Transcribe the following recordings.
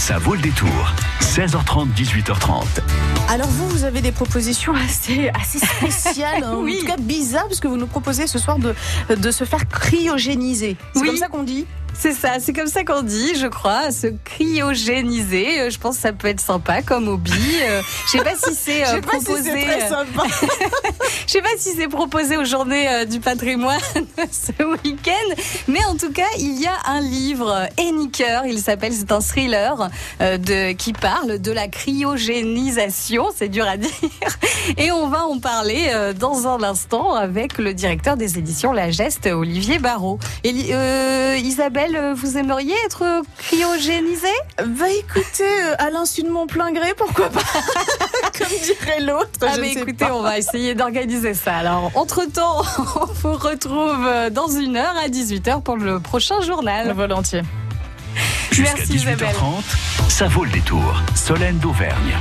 Ça vaut le détour. 16h30, 18h30. Alors vous, vous avez des propositions assez, assez spéciales, hein, Oui. en tout cas bizarres, parce que vous nous proposez ce soir de, de se faire cryogéniser. C'est Oui. comme ça qu'on dit? C'est ça, c'est comme ça qu'on dit, je crois, se cryogéniser. Euh, Je pense que ça peut être sympa comme hobby. Euh, Je sais pas si c'est euh, si proposé. Je sais pas si c'est proposé aux journées euh, du patrimoine ce week-end, mais en tout cas, il y a un livre, Eniker, il s'appelle, c'est un thriller euh, de, qui parle de la cryogénisation, c'est dur à dire, et on va en parler dans un instant avec le directeur des éditions La Geste, Olivier Barrault. Et, euh, Isabelle, euh, vous aimeriez être cryogénisée? Bah écoutez, euh, à l'insu de mon plein gré, pourquoi pas Comme dirait l'autre. Ah je mais sais écoutez, pas. on va essayer d'organiser ça. Alors, entre-temps, on vous retrouve euh, dans une heure à 18h pour le prochain journal. Volontiers. Jusqu'à Merci, Isabelle. 18h30, ça vaut le détour. Solène d'Auvergne.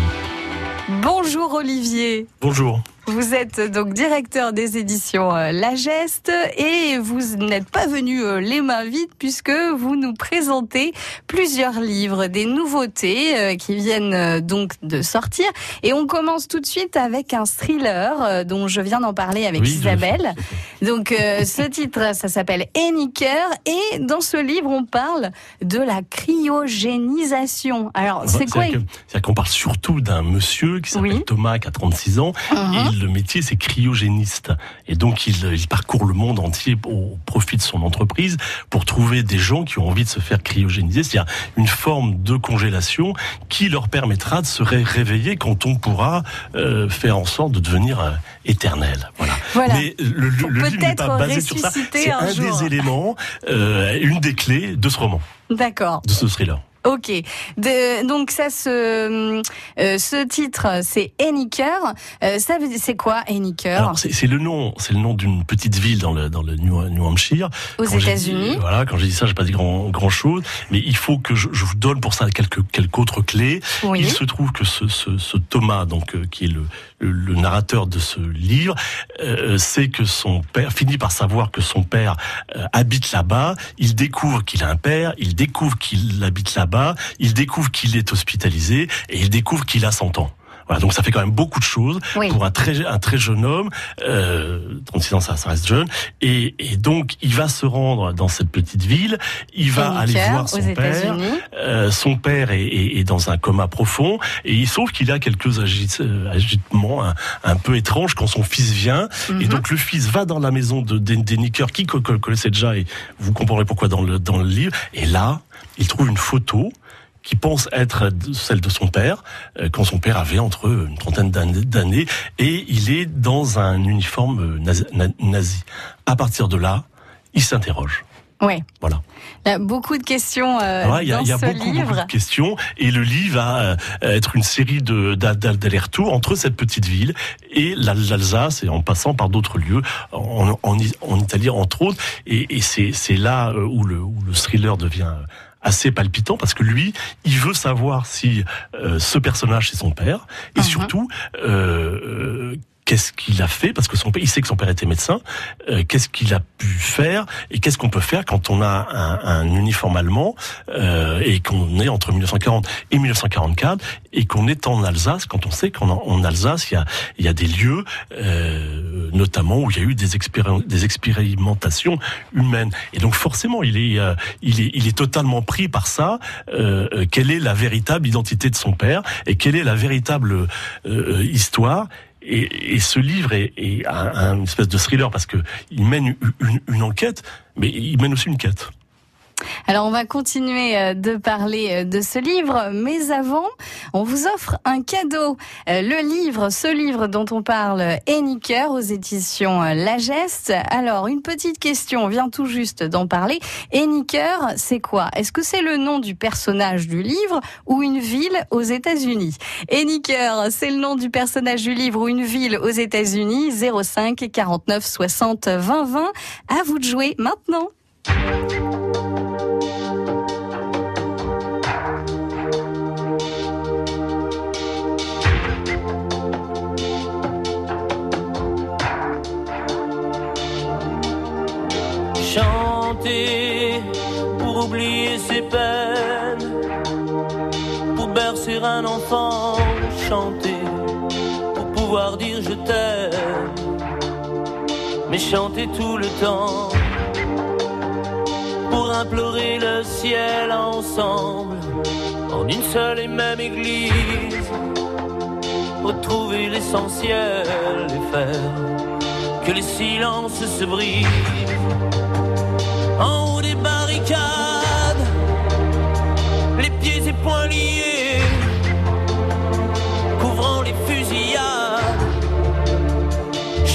Bonjour Olivier. Bonjour. Vous êtes donc directeur des éditions euh, La Geste et vous n'êtes pas venu euh, les mains vides puisque vous nous présentez plusieurs livres, des nouveautés euh, qui viennent euh, donc de sortir. Et on commence tout de suite avec un thriller euh, dont je viens d'en parler avec Oui, Isabelle. Donc euh, ce titre, ça s'appelle Eniker et dans ce livre, on parle de la cryogénisation. Alors c'est quoi C'est-à-dire qu'on parle surtout d'un monsieur qui s'appelle Oui. Thomas, qui a 36 ans, et le métier c'est cryogéniste. Et donc il, il parcourt le monde entier au profit de son entreprise pour trouver des gens qui ont envie de se faire cryogéniser, c'est-à-dire une forme de congélation qui leur permettra de se ré- réveiller quand on pourra euh, faire en sorte de devenir euh, éternel. Voilà. Voilà. Mais le, le, Pour le livre n'est pas basé sur ça. C'est un des éléments, euh, une des clés de ce roman, D'accord. de ce thriller. Ok. De- donc ça, ce, euh, ce titre, c'est Eniker. Euh, ça, veut- c'est quoi Alors, c'est le nom, c'est le nom d'une petite ville dans le dans le New, New Hampshire. Aux États-Unis. Voilà, quand j'ai dit ça, j'ai pas dit grand grand chose, mais il faut que je, je vous donne pour ça quelques quelques autres clés. Oui. Il se trouve que ce, ce, ce Thomas, donc euh, qui est le, le, narrateur de ce livre, euh, que son père finit par savoir que son père euh, habite là-bas. Il découvre qu'il a un père, il découvre qu'il habite là-bas, il découvre qu'il est hospitalisé et il découvre qu'il a 100 ans. Voilà, donc ça fait quand même beaucoup de choses Oui. pour un très un très jeune homme. Euh, 36 ans, ça, ça reste jeune. Et, et donc il va se rendre dans cette petite ville. Il va aller voir son père. Euh, son père est, est- est dans un coma profond et il sauve qu'il a quelques agit- euh, agitements un, un peu étranges quand son fils vient. Et Mhm. donc le fils va dans la maison de de- d'Eniker qui co- co- connaissait déjà et vous comprendrez pourquoi dans le dans le livre. Et là, il trouve une photo qui pense être celle de son père, euh, quand son père avait entre une trentaine d'années- et il est dans un uniforme euh, nazi. na- nazi. À partir de là, il s'interroge. Ouais. Voilà. Il y a beaucoup de questions euh, Ouais, Il y a, dans il y a ce beaucoup, de questions, et le livre va euh, être une série de d'a- d'a- d'allers-retours entre cette petite ville et la- l'Alsace, et en passant par d'autres lieux, en, en, I- en Italie entre autres, et, et c'est là où le, où le thriller devient assez palpitant parce que lui, il veut savoir si euh, ce personnage c'est son père et Mhm. surtout euh, euh, qu'est-ce qu'il a fait parce que son père, il sait que son père était médecin. euh, qu'est-ce qu'il a pu faire et qu'est-ce qu'on peut faire quand on a un, un uniforme allemand euh, et qu'on est entre 1940 et 1944 et qu'on est en Alsace quand on sait qu'en en Alsace il y a, y a des lieux euh, notamment où il y a eu des, expéri- des expérimentations humaines et donc forcément il est euh, il est il est totalement pris par ça euh, euh, quelle est la véritable identité de son père et quelle est la véritable histoire et, et ce livre est, est un, espèce de thriller parce que il mène une enquête, mais il mène aussi une quête. Alors on va continuer euh, de parler euh, de ce livre, mais avant, on vous offre un cadeau. Euh, Le livre, ce livre dont on parle, Eniker aux éditions La Geste. Alors une petite question, on vient tout juste d'en parler. Eniker, c'est quoi? Est-ce que c'est le nom du personnage du livre ou une ville aux États-Unis? Eniker, c'est le nom du personnage du livre ou une ville aux États-Unis? 05 49 60 20 20. À vous de jouer maintenant. Chanter tout le temps pour implorer le ciel ensemble en une seule et même église, retrouver l'essentiel et faire que les silences se brisent. En haut des barricades, les pieds et poings liés,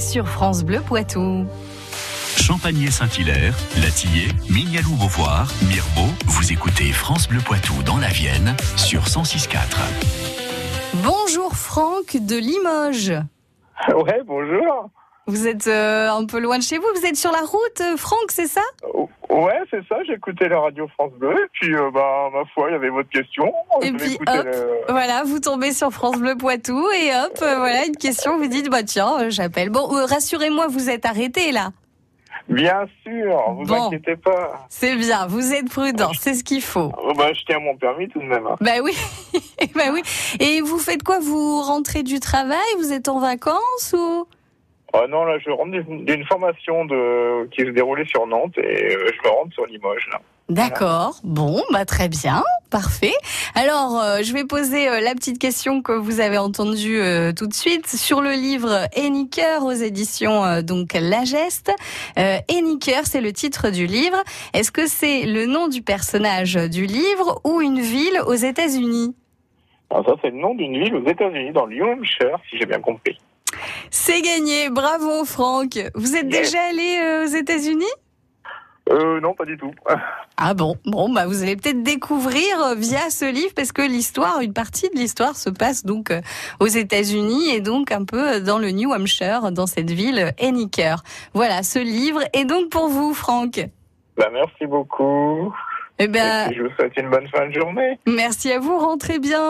sur France Bleu Poitou. Champagné Saint-Hilaire, Latillé, Mignalou Beauvoir, Mirbeau, vous écoutez France Bleu Poitou dans la Vienne sur 106.4. Bonjour Franck de Limoges. Ouais, bonjour. Vous êtes euh, un peu loin de chez vous, vous êtes sur la route, euh, Franck, c'est ça? Ouais, c'est ça, écouté la radio France Bleu, et puis, euh, bah, ma foi, il y avait votre question. Et puis hop, le- voilà, vous tombez sur France Bleu Poitou et hop, euh, voilà une question, vous dites bah tiens, euh, j'appelle. Bon, euh, rassurez-moi, vous êtes arrêté là. Bien sûr, vous Bon. inquiétez pas. C'est bien, vous êtes prudent, c'est ce qu'il faut. Oh, bah, je tiens mon permis tout de même. hein. Bah oui, bah oui. Et vous faites quoi Vous rentrez du travail Vous êtes en vacances ou? Oh non, là, je rentre d'une formation de... qui se déroulait sur Nantes, et euh, je me rentre sur Limoges, là. D'accord. Bon, bah très bien, parfait. Alors, euh, je vais poser euh, la petite question que vous avez entendue euh, tout de suite sur le livre Henniker aux éditions donc La Geste. Henniker, c'est le titre du livre. Est-ce que c'est le nom du personnage du livre ou une ville aux États-Unis? Alors ça, c'est le nom d'une ville aux États-Unis, dans le New Hampshire, si j'ai bien compris. C'est gagné, bravo Franck. Vous êtes Yes. déjà allé euh, aux États-Unis? Euh, non, pas du tout. Ah bon, bon bah vous allez peut-être découvrir euh, via ce livre parce que l'histoire, une partie de l'histoire se passe donc euh, aux États-Unis et donc un peu dans le New Hampshire, dans cette ville Henniker. Voilà, ce livre est donc pour vous, Franck. Bah, merci beaucoup. Eh Et ben, puis, je vous souhaite une bonne fin de journée. merci à vous. Rentrez bien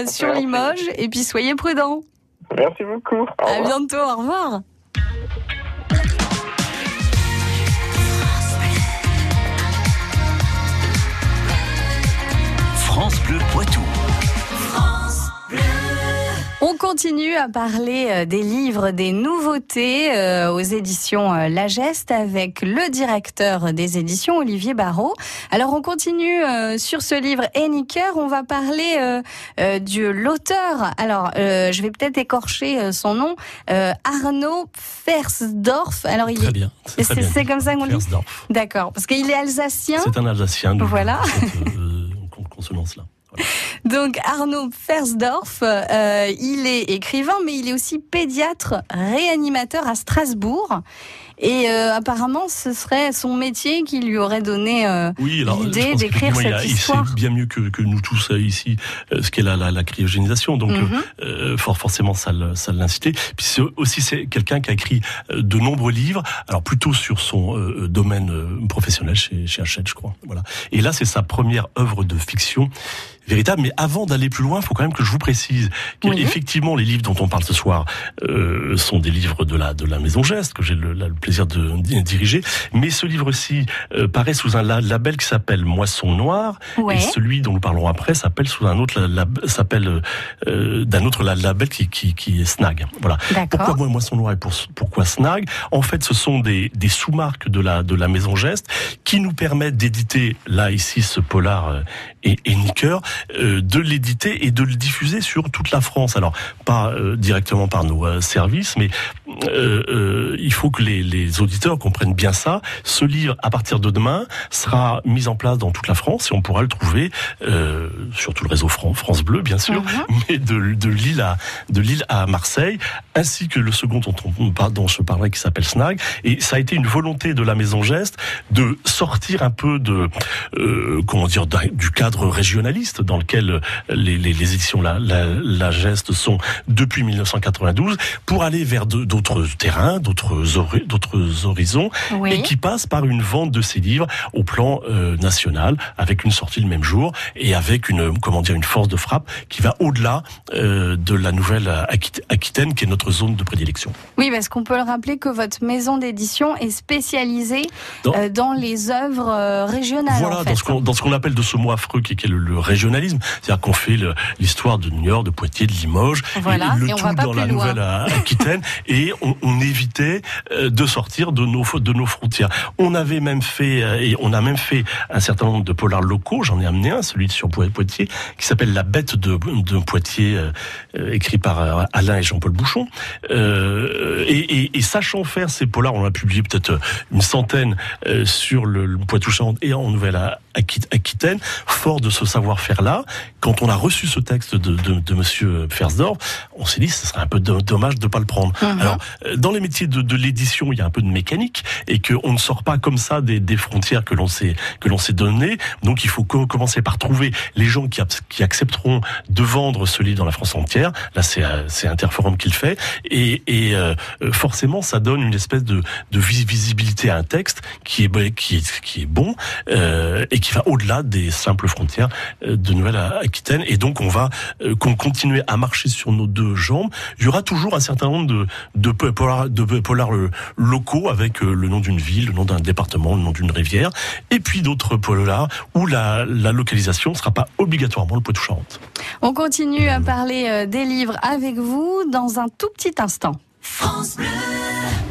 euh, sur. Limoges et puis soyez prudents. Merci beaucoup. Au À revoir. bientôt, au revoir. Continue à parler euh, des livres, des nouveautés euh, aux éditions euh, La Geste avec le directeur des éditions Olivier Barrault. Alors on continue euh, sur ce livre Henniker, on va parler euh, de l'auteur. Alors je vais peut-être écorcher son nom, Arnaud Fersdorf. Alors il Très bien. C'est très c'est bien. c'est comme ça qu'on dit? D'accord, parce qu'il est alsacien. C'est un Alsacien. Voilà. Cette euh, con- consonance-là. Donc Arnaud Fersdorf, euh, il est écrivain, mais il est aussi pédiatre réanimateur à Strasbourg. Et euh, apparemment, ce serait son métier qui lui aurait donné. euh, Oui, l'idée d'écrire il, a- cette il sait histoire. bien mieux que, que nous tous ici ce qu'est la, la, la cryogénisation. Donc, Mhm. fort forcément, ça, incité. Puis c'est aussi c'est quelqu'un qui a écrit de nombreux livres, alors plutôt sur son domaine professionnel chez, chez Hachette, je crois. Voilà. Et là, c'est sa première œuvre de fiction véritable. Mais avant d'aller plus loin, il faut quand même que je vous précise Oui. qu'effectivement, les livres dont on parle ce soir euh, sont des livres de la de la Maison Geste que j'ai le, le plaisir de di- diriger. Mais ce livre-ci euh, paraît sous un la- label qui s'appelle Moisson Noire. Ouais. Et celui dont nous parlerons après s'appelle sous un autre s'appelle euh, d'un autre la- label qui, qui, qui est Snag. Voilà. Pourquoi Moisson Noire et pour, pourquoi Snag? En fait, ce sont des, des sous-marques de la de la Maison Geste qui nous permettent d'éditer là ici ce polar euh, et, et Nicker, euh, de l'éditer et de le diffuser sur toute la France. Alors pas euh, directement par nos euh, services, mais euh, euh, il faut que les, les auditeurs comprennent bien ça. Ce livre, à partir de demain, sera mis en place dans toute la France et on pourra le trouver euh, sur tout le réseau Fran- France Bleu, bien sûr, Mhm. mais de, de Lille à de Lille à Marseille, ainsi que le second dont on dont je parlerai, qui s'appelle Snag. Et ça a été une volonté de la Maison Geste de sortir un peu de euh, comment dire du cadre régionaliste dans lequel les, les, les éditions la, la, la Geste sont depuis 1992 pour aller vers de- d'autres terrains, d'autres hori- d'autres horizons et qui passe par une vente de ces livres au plan euh, national avec une sortie le même jour et avec une comment dire une force de frappe qui va au-delà euh, de la nouvelle Aquit- Aquitaine qui est notre zone de prédilection. Oui, parce qu'on peut le rappeler que votre maison d'édition est spécialisée Dans- euh, dans les œuvres régionales. Voilà, en fait. dans ce qu'on appelle de ce mot affreux qui est, qui est le, le régionalisme, c'est-à-dire qu'on fait l'histoire de New York, de Poitiers, de Limoges, Voilà, et le et tout dans la loin. nouvelle euh, Aquitaine, et on, on évitait euh, de sortir de nos de nos frontières. On avait même fait euh, et on a même fait un certain nombre de polars locaux. J'en ai amené un, celui sur Poi- Poitiers, qui s'appelle La Bête de, de Poitiers, euh, euh, écrit par Alain et Jean-Paul Bouchon. Euh, et, et, et sachant faire ces polars, on a publié peut-être une centaine euh, sur le, le Poitou-Charentes et en Nouvelle-Aquitaine. Fort de ce savoir-faire-là, quand on a reçu ce texte de, de, de Monsieur Fersdorf, on s'est dit ce serait un peu do- dommage de pas le prendre. Mhm. Alors, euh, dans les métiers de, de l'édition, il y a un peu de mécanique et qu'on ne sort pas comme ça des, des frontières que l'on s'est que l'on s'est données. Donc, il faut co- commencer par trouver les gens qui, qui accepteront de vendre ce livre dans la France entière. Là, c'est euh, c'est Interforum qui le fait et, et euh, euh, forcément, ça donne une espèce de, de vis- visibilité à un texte qui est qui est qui est bon euh, et qui va au-delà des simples frontières euh, de Nouvelle-Aquitaine. Et donc, on va euh, qu'on continuer à marcher sur nos deux jambes. Il y aura toujours un certain nombre de de polars, de po- polars euh, locaux avec euh, le nom d'une ville, le nom d'un département, le nom d'une rivière, et puis d'autres polars où la, la localisation ne sera pas obligatoirement le Poitou-Charentes. On continue à parler euh, des livres avec vous dans un tout petit instant.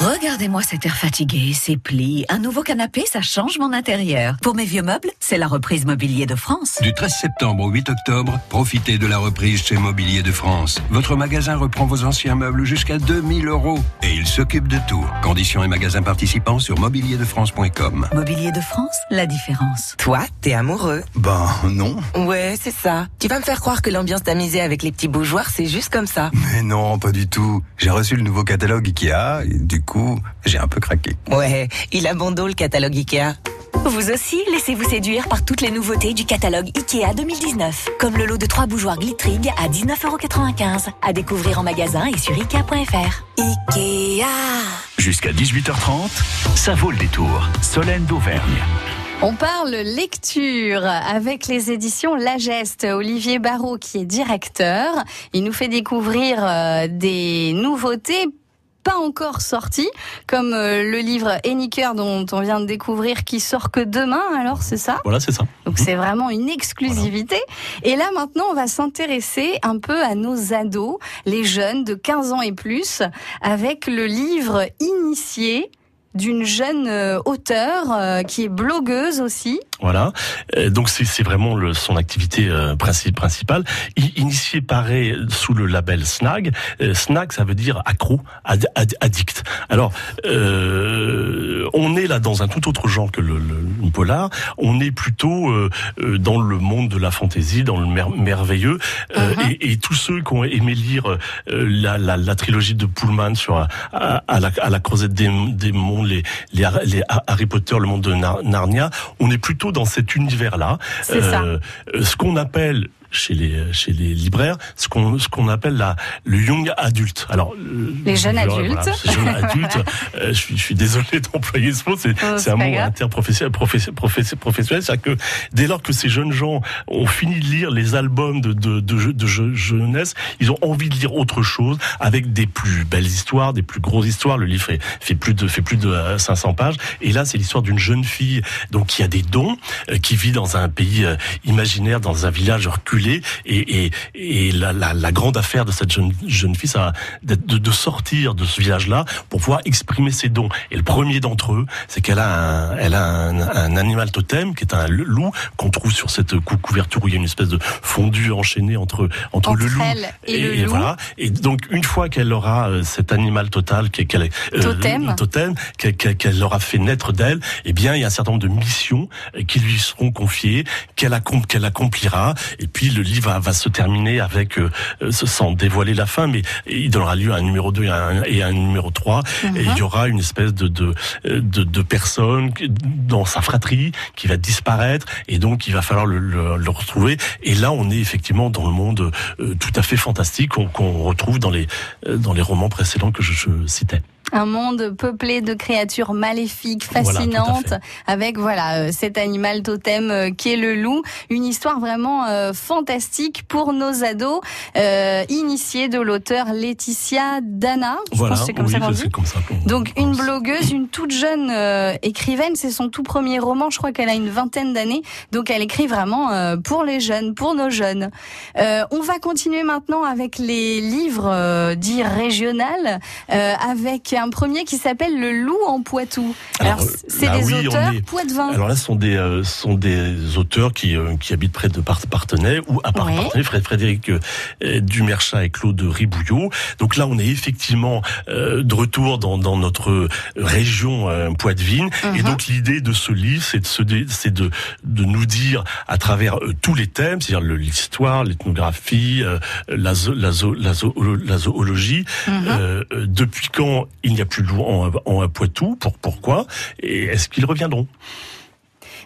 Regardez-moi cet air fatigué, ses plis. Un nouveau canapé, ça change mon intérieur. Pour mes vieux meubles, c'est la reprise Mobilier de France. Du 13 septembre au 8 octobre, profitez de la reprise chez Mobilier de France. Votre magasin reprend vos anciens meubles jusqu'à 2000 euros et il s'occupe de tout. Conditions et magasins participants sur mobilierdefrance.com. Mobilier de France, la différence. Toi, t'es amoureux Ben non. Ouais, c'est ça. Tu vas me faire croire que l'ambiance tamisée avec les petits bougeoirs, c'est juste comme ça. Mais non, pas du tout. J'ai reçu le nouveau catalogue Ikea et du coup, j'ai un peu craqué. Ouais, il a bon dos le catalogue Ikea. Vous aussi, laissez-vous séduire par toutes les nouveautés du catalogue IKEA 2019. Comme le lot de trois bougeoirs Glittrig à 19,95€. À découvrir en magasin et sur Ikea.fr. IKEA Jusqu'à 18h30, ça vaut le détour. Solène d'Auvergne. On parle lecture avec les éditions La Geste. Olivier Barrault qui est directeur. Il nous fait découvrir euh, des nouveautés pas encore sorties, comme euh, le livre Eniker dont on vient de découvrir qui sort que demain, alors c'est ça? Voilà, c'est ça. Donc c'est vraiment une exclusivité. Et là maintenant, on va s'intéresser un peu à nos ados, les jeunes de 15 ans et plus, avec le livre Initié d'une jeune euh, auteure euh, qui est blogueuse aussi. Voilà. Euh, donc c'est vraiment le, son activité princi- principale. I- initié pareil sous le label Snag. Snag, ça veut dire accro, ad- ad- addict. Alors, euh, on est là dans un tout autre genre que le, le, le polar. On est plutôt euh, dans le monde de la fantaisie, dans le mer- merveilleux. Mhm. et, et tous ceux qui ont aimé lire la, la, la trilogie de Pullman sur à, à la, à la des, des mondes, les, les, Har- les Harry Potter, le monde de Nar- Narnia, on est plutôt dans cet univers-là. Euh, ce qu'on appelle chez les chez les libraires ce qu'on ce qu'on appelle la le young adulte. Alors euh, Les jeunes voilà, adultes. voilà, adultes. Euh, je suis je suis désolé d'employer ce mot c'est Oh, un mot interprofessionnel professionnel professionnel, professionnel c'est-à-dire que dès lors que ces jeunes gens ont fini de lire les albums de de de, je- de je- jeunesse ils ont envie de lire autre chose avec des plus belles histoires des plus grosses histoires. Le livre fait, fait plus de fait plus de euh, 500 pages. Et là c'est l'histoire d'une jeune fille donc qui a des dons euh, qui vit dans un pays euh, imaginaire dans un village reculé et, et, et la, la, la grande affaire de cette jeune, jeune fille ça de, de sortir de ce village là pour pouvoir exprimer ses dons et le premier d'entre eux c'est qu'elle a un, elle a un, un animal totem qui est un loup qu'on trouve sur cette cou- couverture où il y a une espèce de fondu enchaîné entre entre, le loup elle et le loup. voilà et donc une fois qu'elle aura euh, cet animal total qu'elle euh, Totem. totem qu'elle aura fait naître d'elle eh bien il y a un certain nombre de missions euh, qui lui seront confiées qu'elle qu'elle accomplira et puis le livre va, va se terminer avec euh, euh, sans dévoiler la fin mais il donnera lieu à un numéro 2 et à un, et à un numéro 3 Mhm. et il y aura une espèce de de, de de personne dans sa fratrie qui va disparaître et donc il va falloir le, le, le retrouver et là on est effectivement dans le monde euh, tout à fait fantastique qu'on qu'on retrouve dans les euh, dans les romans précédents que je, je citais. Un monde peuplé de créatures maléfiques, fascinantes, avec voilà euh, cet animal totem euh, qui est le loup. Une histoire vraiment euh, fantastique pour nos ados, euh, initiée de l'auteur Laetitia Dana. Je voilà, pense que c'est comme oui, ça qu'on dit. comme ça. Donc une blogueuse, une toute jeune euh, écrivaine, c'est son tout premier roman, je crois qu'elle a une vingtaine d'années, donc elle écrit vraiment pour les jeunes, pour nos jeunes. On va continuer maintenant avec les livres dits régionales, avec un premier qui s'appelle Le Loup en Poitou. Alors, Alors, c'est des oui, auteurs est- poitevins. Alors là, ce sont des, euh, sont des auteurs qui, euh, qui habitent près de Par- Partenay ou à Ouais. Partenay, Frédéric euh, Dumerchat et Claude Ribouillot. Donc là, on est effectivement euh, de retour dans, dans notre région Poitevine. Et Mhm. donc l'idée de ce livre, c'est de, c'est de, de nous dire à travers tous les thèmes, c'est-à-dire l'histoire, l'ethnographie, la, zo- la, zo- la, zo- la zoologie, euh, euh, depuis quand il n'y a plus de loups en, en Poitou, pour, pourquoi, et est-ce qu'ils reviendront?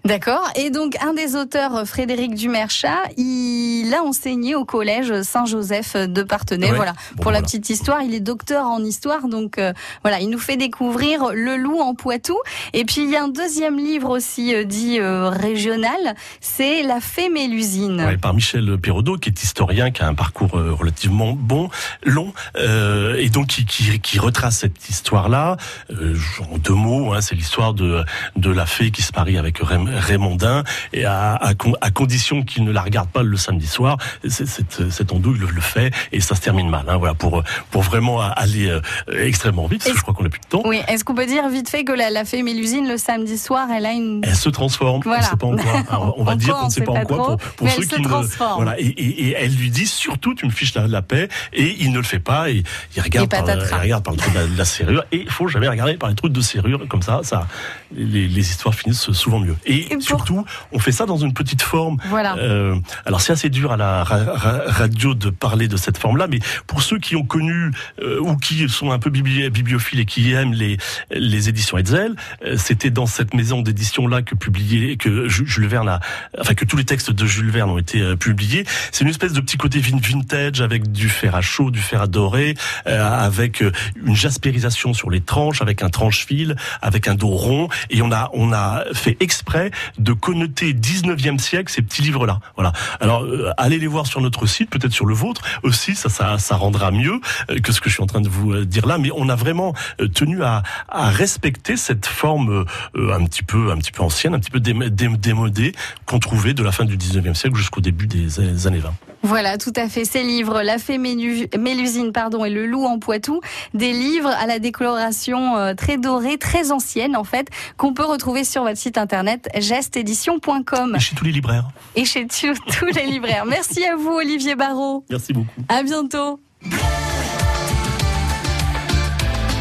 D'accord. Et donc, un des auteurs, Frédéric Dumerchat, il a enseigné au collège Saint-Joseph de Partenay. Ouais. Voilà. Bon, Pour la petite histoire, il est docteur en histoire. Donc, euh, voilà, il nous fait découvrir Le Loup en Poitou. Et puis, il y a un deuxième livre aussi euh, dit euh, régional. C'est La Fée Mélusine. Ouais, par Michel Perraudot, qui est historien, qui a un parcours euh, relativement bon, long, euh, et donc qui, qui, qui retrace cette histoire-là. Euh, en deux mots, hein, c'est l'histoire de, de la fée qui se marie avec Rem- Raymondin, et à, à, con- à condition qu'il ne la regarde pas le samedi soir, cette, cette andouille le, le fait, et ça se termine mal. Hein, voilà, pour, pour vraiment aller euh, extrêmement vite, parce que je crois qu'on n'a plus de temps. Oui, est-ce qu'on peut dire vite fait que la, la fée Mélusine, le samedi soir, elle a une... Elle se transforme, Voilà. on ne sait pas en quoi. Alors, on va En dire qu'on on ne sait sait pas en pas quoi trop, pour, pour mais ceux elle se qui ne. transforme. Voilà, et, et- et elle lui dit surtout tu me fiches la, la paix, et il ne le fait pas, et il regarde, par, il regarde par le trou de la, de la serrure, et il faut jamais regarder par les trous de serrure, comme ça, ça les, les histoires finissent souvent mieux. Et, surtout, on fait ça dans une petite forme. Voilà. Euh, alors c'est assez dur à la ra- ra- radio de parler de cette forme-là, mais pour ceux qui ont connu euh, ou qui sont un peu bibli- bibliophiles et qui aiment les, les éditions Hetzel, euh, c'était dans cette maison d'édition-là que publié, que Ju- Jules Verne a, enfin que tous les textes de Jules Verne ont été euh, publiés. C'est une espèce de petit côté vin- vintage avec du fer à chaud, du fer à doré, euh, avec euh, une jaspérisation sur les tranches, avec un tranche-fil, avec un dos rond, et on a on a fait exprès de connoter 19e siècle ces petits livres-là. Voilà. Alors euh, allez les voir sur notre site, peut-être sur le vôtre aussi, ça ça, ça rendra mieux euh, que ce que je suis en train de vous euh, dire là. Mais on a vraiment euh, tenu à, à respecter cette forme euh, un petit peu un petit peu ancienne, un petit peu dé- dé- démodée qu'on trouvait de la fin du 19e siècle jusqu'au début des années 20. Voilà, tout à fait. Ces livres, La Fée Mélu- Mélusine pardon, et Le Loup en Poitou, des livres à la décoloration euh, très dorée, très ancienne en fait, qu'on peut retrouver sur votre site internet gesteédition.com Et chez tous les libraires. et chez tous tous les libraires. Merci à vous Olivier Barrault. Merci beaucoup. À bientôt.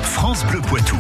France Bleu Poitou.